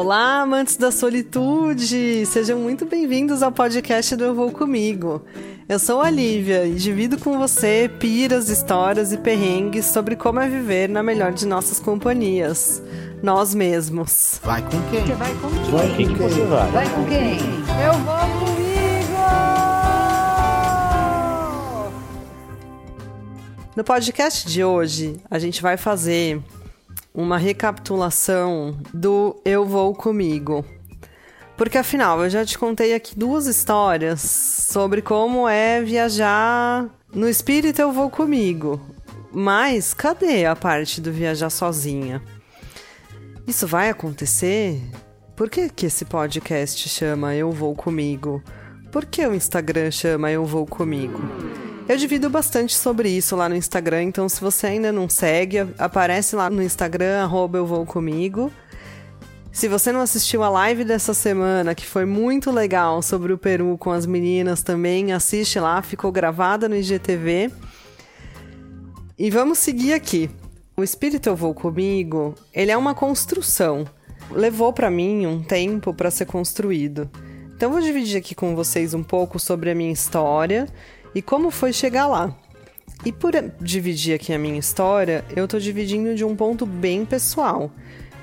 Olá, amantes da solitude! Sejam muito bem-vindos ao podcast do Eu Vou Comigo. Eu sou a Lívia e divido com você piras, histórias e perrengues sobre como é viver na melhor de nossas companhias. Nós mesmos. Vai com quem? Você vai com quem? Vai com quem que você vai? Vai com quem? Eu vou comigo! No podcast de hoje, a gente vai fazer uma recapitulação do Eu Vou Comigo. Porque afinal, eu já te contei aqui duas histórias sobre como é viajar no espírito Eu Vou Comigo. Mas cadê a parte do viajar sozinha? Isso vai acontecer? Por que, que esse podcast chama Eu Vou Comigo? Por que o Instagram chama Eu Vou Comigo? Eu divido bastante sobre isso lá no Instagram, então se você ainda não segue, aparece lá no Instagram, arroba Eu Vou Comigo. Se você não assistiu a live dessa semana, que foi muito legal sobre o Peru com as meninas também, assiste lá, ficou gravada no IGTV. E vamos seguir aqui. O Espírito Eu Vou Comigo, ele é uma construção. Levou para mim um tempo para ser construído. Então vou dividir aqui com vocês um pouco sobre a minha história e como foi chegar lá. E por dividir aqui a minha história, eu tô dividindo de um ponto bem pessoal.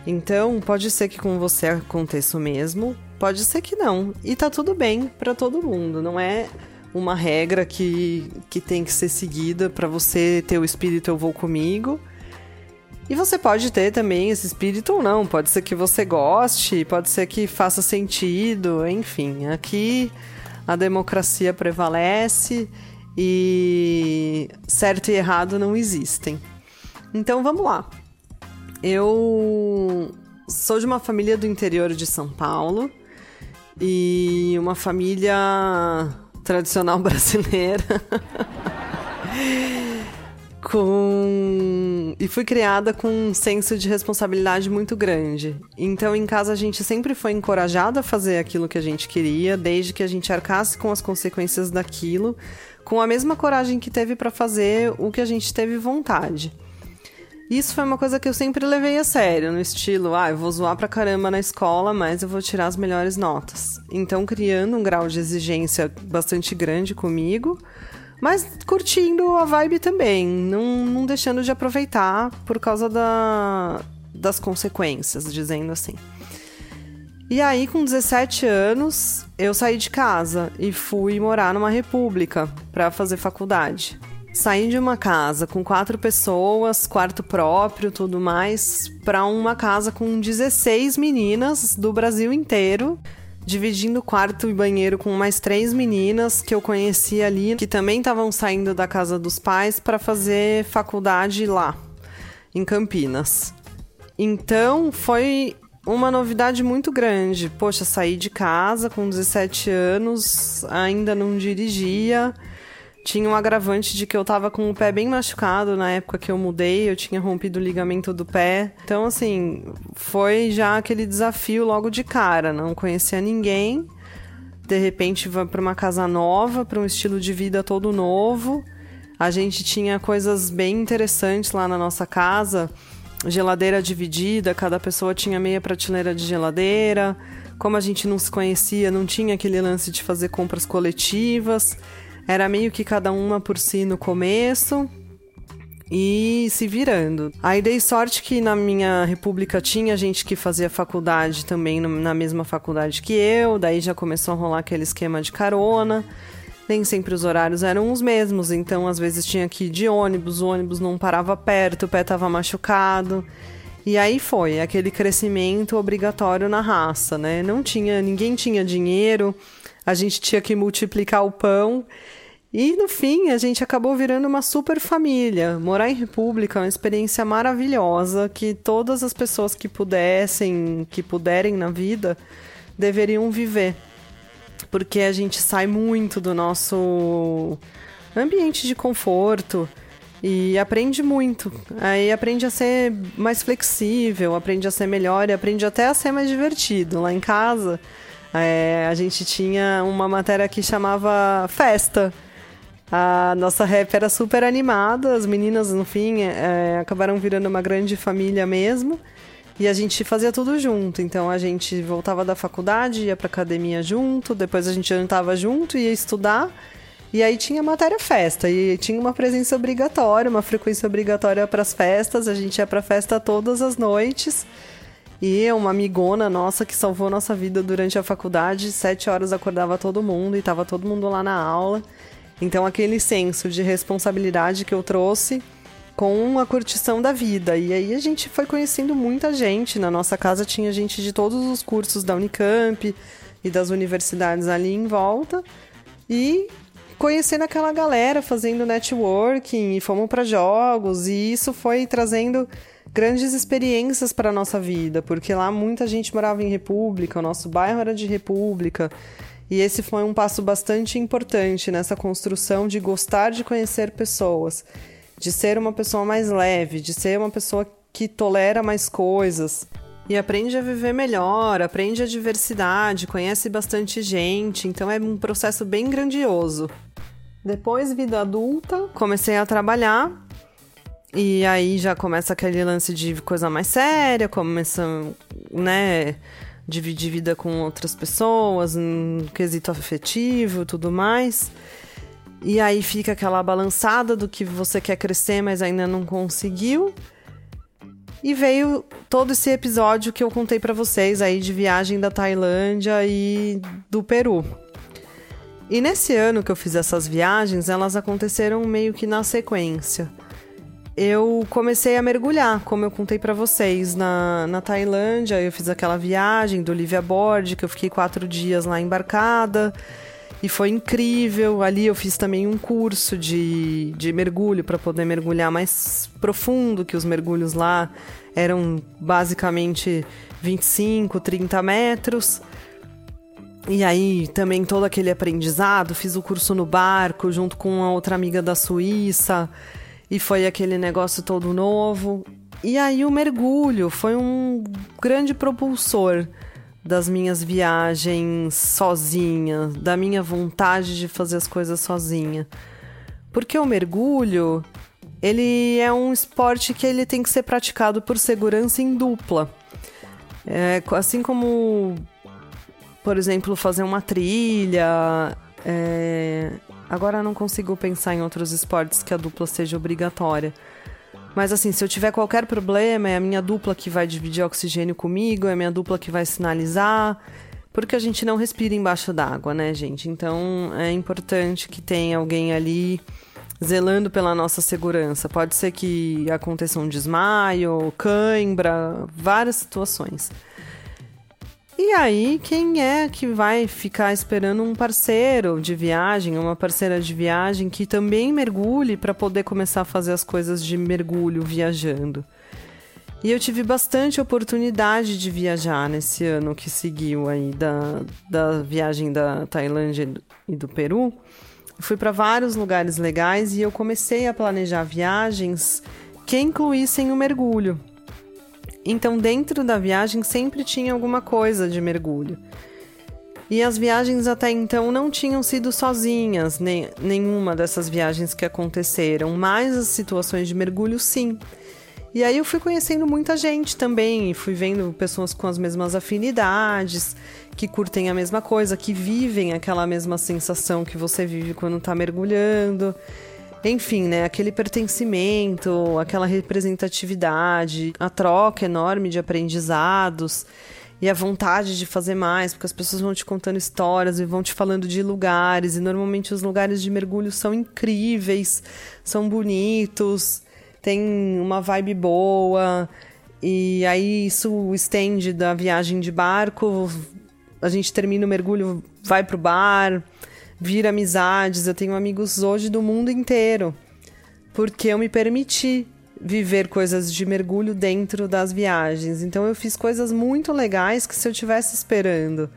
Então, pode ser que com você aconteça o mesmo, pode ser que não. E tá tudo bem para todo mundo, não é uma regra que, que tem que ser seguida para você ter o espírito eu vou comigo. E você pode ter também esse espírito ou não, pode ser que você goste, pode ser que faça sentido, enfim. Aqui a democracia prevalece e certo e errado não existem. Então vamos lá. Eu sou de uma família do interior de São Paulo e uma família tradicional brasileira. com e fui criada com um senso de responsabilidade muito grande. Então em casa a gente sempre foi encorajada a fazer aquilo que a gente queria, desde que a gente arcasse com as consequências daquilo, com a mesma coragem que teve para fazer o que a gente teve vontade. Isso foi uma coisa que eu sempre levei a sério, no estilo, ah, eu vou zoar pra caramba na escola, mas eu vou tirar as melhores notas. Então, criando um grau de exigência bastante grande comigo, mas curtindo a vibe também, não, não deixando de aproveitar por causa da, das consequências, dizendo assim. E aí, com 17 anos, eu saí de casa e fui morar numa república para fazer faculdade. Saí de uma casa com quatro pessoas, quarto próprio, tudo mais, para uma casa com 16 meninas do Brasil inteiro dividindo quarto e banheiro com mais três meninas que eu conheci ali, que também estavam saindo da casa dos pais para fazer faculdade lá, em Campinas. Então foi uma novidade muito grande. Poxa, saí de casa com 17 anos, ainda não dirigia tinha um agravante de que eu tava com o pé bem machucado na época que eu mudei, eu tinha rompido o ligamento do pé. Então, assim, foi já aquele desafio logo de cara, não conhecia ninguém. De repente, vai para uma casa nova, para um estilo de vida todo novo. A gente tinha coisas bem interessantes lá na nossa casa, geladeira dividida, cada pessoa tinha meia prateleira de geladeira. Como a gente não se conhecia, não tinha aquele lance de fazer compras coletivas. Era meio que cada uma por si no começo e se virando. Aí dei sorte que na minha república tinha gente que fazia faculdade também na mesma faculdade que eu, daí já começou a rolar aquele esquema de carona. Nem sempre os horários eram os mesmos, então às vezes tinha que ir de ônibus, o ônibus não parava perto, o pé estava machucado. E aí foi aquele crescimento obrigatório na raça, né? Não tinha, ninguém tinha dinheiro, a gente tinha que multiplicar o pão e no fim, a gente acabou virando uma super família. Morar em República é uma experiência maravilhosa que todas as pessoas que pudessem, que puderem na vida, deveriam viver. Porque a gente sai muito do nosso ambiente de conforto e aprende muito. Aí aprende a ser mais flexível, aprende a ser melhor e aprende até a ser mais divertido. Lá em casa, é, a gente tinha uma matéria que chamava Festa a nossa rap era super animada, as meninas, no fim, é, acabaram virando uma grande família mesmo. E a gente fazia tudo junto. Então a gente voltava da faculdade, ia pra academia junto, depois a gente jantava junto, ia estudar. E aí tinha matéria festa, e tinha uma presença obrigatória, uma frequência obrigatória para as festas. A gente ia pra festa todas as noites. E uma amigona nossa que salvou nossa vida durante a faculdade, sete horas acordava todo mundo e tava todo mundo lá na aula. Então aquele senso de responsabilidade que eu trouxe com a curtição da vida. E aí a gente foi conhecendo muita gente. Na nossa casa tinha gente de todos os cursos da Unicamp e das universidades ali em volta. E conhecendo aquela galera, fazendo networking, e fomos para jogos, e isso foi trazendo grandes experiências para nossa vida, porque lá muita gente morava em república, o nosso bairro era de república. E esse foi um passo bastante importante nessa construção de gostar de conhecer pessoas de ser uma pessoa mais leve, de ser uma pessoa que tolera mais coisas. E aprende a viver melhor, aprende a diversidade, conhece bastante gente, então é um processo bem grandioso. Depois, vida adulta, comecei a trabalhar e aí já começa aquele lance de coisa mais séria, começa, né, dividir vida com outras pessoas, um quesito afetivo, tudo mais. E aí fica aquela balançada do que você quer crescer, mas ainda não conseguiu. E veio todo esse episódio que eu contei para vocês aí de viagem da Tailândia e do Peru. E nesse ano que eu fiz essas viagens, elas aconteceram meio que na sequência. Eu comecei a mergulhar, como eu contei para vocês, na, na Tailândia. Eu fiz aquela viagem do Livia Board, que eu fiquei quatro dias lá embarcada. E foi incrível. Ali eu fiz também um curso de, de mergulho para poder mergulhar mais profundo, que os mergulhos lá eram basicamente 25, 30 metros. E aí também todo aquele aprendizado, fiz o curso no barco junto com uma outra amiga da Suíça e foi aquele negócio todo novo. E aí o mergulho foi um grande propulsor das minhas viagens sozinha, da minha vontade de fazer as coisas sozinha. Porque o mergulho, ele é um esporte que ele tem que ser praticado por segurança em dupla. É, assim como, por exemplo, fazer uma trilha. É... Agora não consigo pensar em outros esportes que a dupla seja obrigatória. Mas assim, se eu tiver qualquer problema, é a minha dupla que vai dividir oxigênio comigo, é a minha dupla que vai sinalizar. Porque a gente não respira embaixo d'água, né, gente? Então é importante que tenha alguém ali zelando pela nossa segurança. Pode ser que aconteça um desmaio, cãibra, várias situações. E aí, quem é que vai ficar esperando um parceiro de viagem, uma parceira de viagem que também mergulhe para poder começar a fazer as coisas de mergulho viajando? E eu tive bastante oportunidade de viajar nesse ano que seguiu aí da, da viagem da Tailândia e do Peru. Fui para vários lugares legais e eu comecei a planejar viagens que incluíssem o mergulho. Então, dentro da viagem sempre tinha alguma coisa de mergulho. E as viagens até então não tinham sido sozinhas, nem, nenhuma dessas viagens que aconteceram, mas as situações de mergulho sim. E aí eu fui conhecendo muita gente também, fui vendo pessoas com as mesmas afinidades, que curtem a mesma coisa, que vivem aquela mesma sensação que você vive quando está mergulhando. Enfim, né, aquele pertencimento, aquela representatividade, a troca enorme de aprendizados e a vontade de fazer mais, porque as pessoas vão te contando histórias e vão te falando de lugares, e normalmente os lugares de mergulho são incríveis, são bonitos, tem uma vibe boa, e aí isso estende da viagem de barco, a gente termina o mergulho, vai pro bar, vira amizades. Eu tenho amigos hoje do mundo inteiro, porque eu me permiti viver coisas de mergulho dentro das viagens. Então eu fiz coisas muito legais que se eu tivesse esperando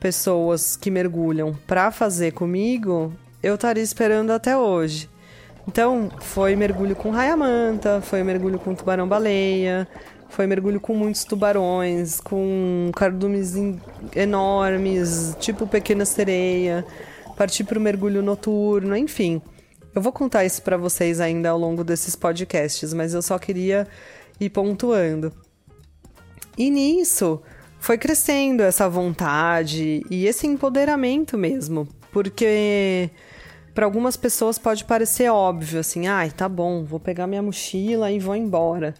pessoas que mergulham para fazer comigo, eu estaria esperando até hoje. Então, foi mergulho com raia-manta, foi mergulho com tubarão-baleia, foi mergulho com muitos tubarões, com cardumes enormes, tipo pequena sereia partir para o mergulho noturno, enfim. Eu vou contar isso para vocês ainda ao longo desses podcasts, mas eu só queria ir pontuando. E nisso foi crescendo essa vontade e esse empoderamento mesmo, porque para algumas pessoas pode parecer óbvio assim, ai, tá bom, vou pegar minha mochila e vou embora.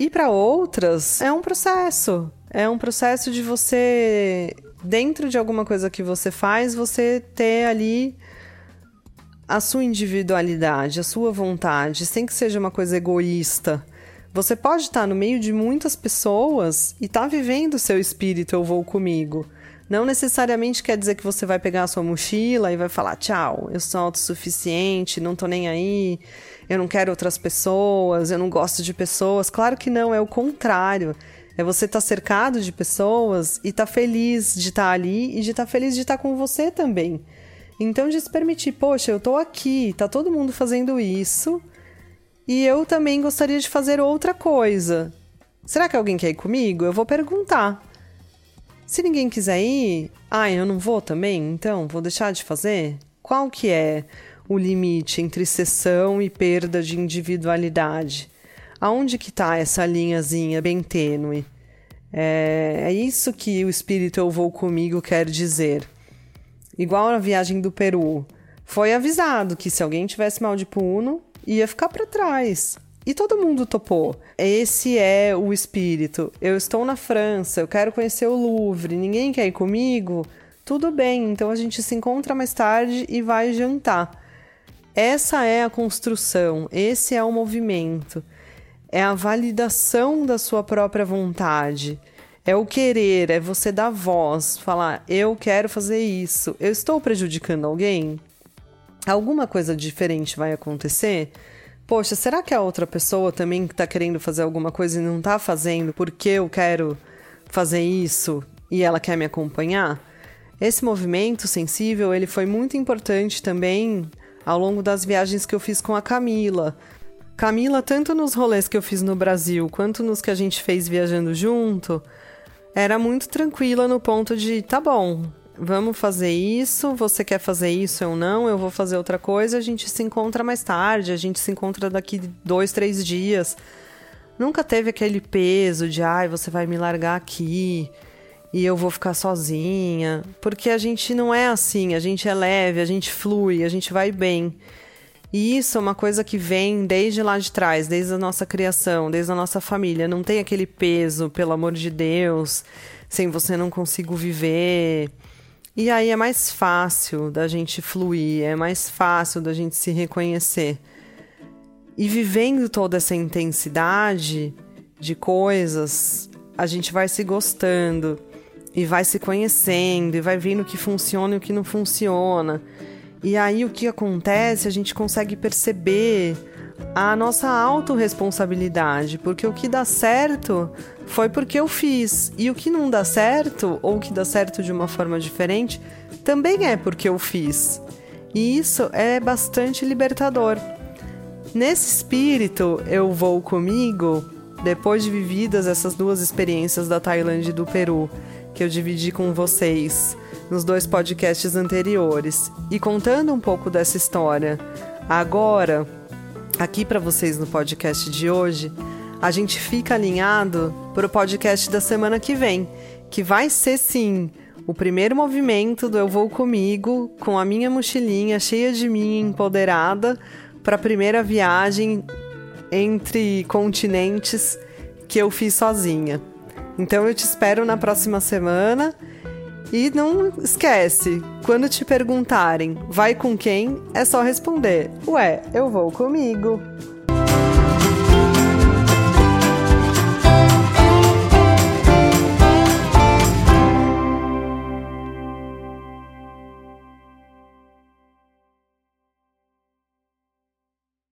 E para outras é um processo, é um processo de você dentro de alguma coisa que você faz, você ter ali a sua individualidade, a sua vontade, sem que seja uma coisa egoísta. Você pode estar no meio de muitas pessoas e estar tá vivendo o seu espírito eu vou comigo. Não necessariamente quer dizer que você vai pegar a sua mochila e vai falar: tchau, eu sou autossuficiente, não tô nem aí, eu não quero outras pessoas, eu não gosto de pessoas. Claro que não, é o contrário. É você estar tá cercado de pessoas e estar tá feliz de estar tá ali e de estar tá feliz de estar tá com você também. Então, de se permitir, poxa, eu tô aqui, tá todo mundo fazendo isso e eu também gostaria de fazer outra coisa. Será que alguém quer ir comigo? Eu vou perguntar. Se ninguém quiser ir, ah, eu não vou também, então vou deixar de fazer? Qual que é o limite entre cessão e perda de individualidade? Aonde que está essa linhazinha bem tênue? É, é isso que o espírito eu vou comigo quer dizer. Igual na viagem do Peru, foi avisado que se alguém tivesse mal de puno, ia ficar para trás. E todo mundo topou. Esse é o espírito. Eu estou na França, eu quero conhecer o Louvre, ninguém quer ir comigo? Tudo bem, então a gente se encontra mais tarde e vai jantar. Essa é a construção, esse é o movimento. É a validação da sua própria vontade. É o querer, é você dar voz, falar: eu quero fazer isso. Eu estou prejudicando alguém? Alguma coisa diferente vai acontecer? poxa, será que a outra pessoa também está querendo fazer alguma coisa e não está fazendo porque eu quero fazer isso e ela quer me acompanhar? Esse movimento sensível, ele foi muito importante também ao longo das viagens que eu fiz com a Camila. Camila, tanto nos rolês que eu fiz no Brasil, quanto nos que a gente fez viajando junto, era muito tranquila no ponto de, tá bom, vamos fazer isso, você quer fazer isso ou não, eu vou fazer outra coisa, a gente se encontra mais tarde, a gente se encontra daqui dois, três dias. Nunca teve aquele peso de, ai, você vai me largar aqui e eu vou ficar sozinha. Porque a gente não é assim, a gente é leve, a gente flui, a gente vai bem. E isso é uma coisa que vem desde lá de trás, desde a nossa criação, desde a nossa família. Não tem aquele peso, pelo amor de Deus, sem você não consigo viver. E aí é mais fácil da gente fluir, é mais fácil da gente se reconhecer. E vivendo toda essa intensidade de coisas, a gente vai se gostando e vai se conhecendo e vai vendo o que funciona e o que não funciona. E aí o que acontece, a gente consegue perceber a nossa autorresponsabilidade, porque o que dá certo foi porque eu fiz, e o que não dá certo, ou que dá certo de uma forma diferente, também é porque eu fiz. E isso é bastante libertador. Nesse espírito, eu vou comigo, depois de vividas essas duas experiências da Tailândia e do Peru, que eu dividi com vocês nos dois podcasts anteriores, e contando um pouco dessa história, agora aqui para vocês no podcast de hoje, a gente fica alinhado para o podcast da semana que vem, que vai ser sim o primeiro movimento do Eu Vou Comigo, com a minha mochilinha cheia de mim, empoderada, para a primeira viagem entre continentes que eu fiz sozinha. Então eu te espero na próxima semana. E não esquece, quando te perguntarem vai com quem, é só responder: Ué, eu vou comigo.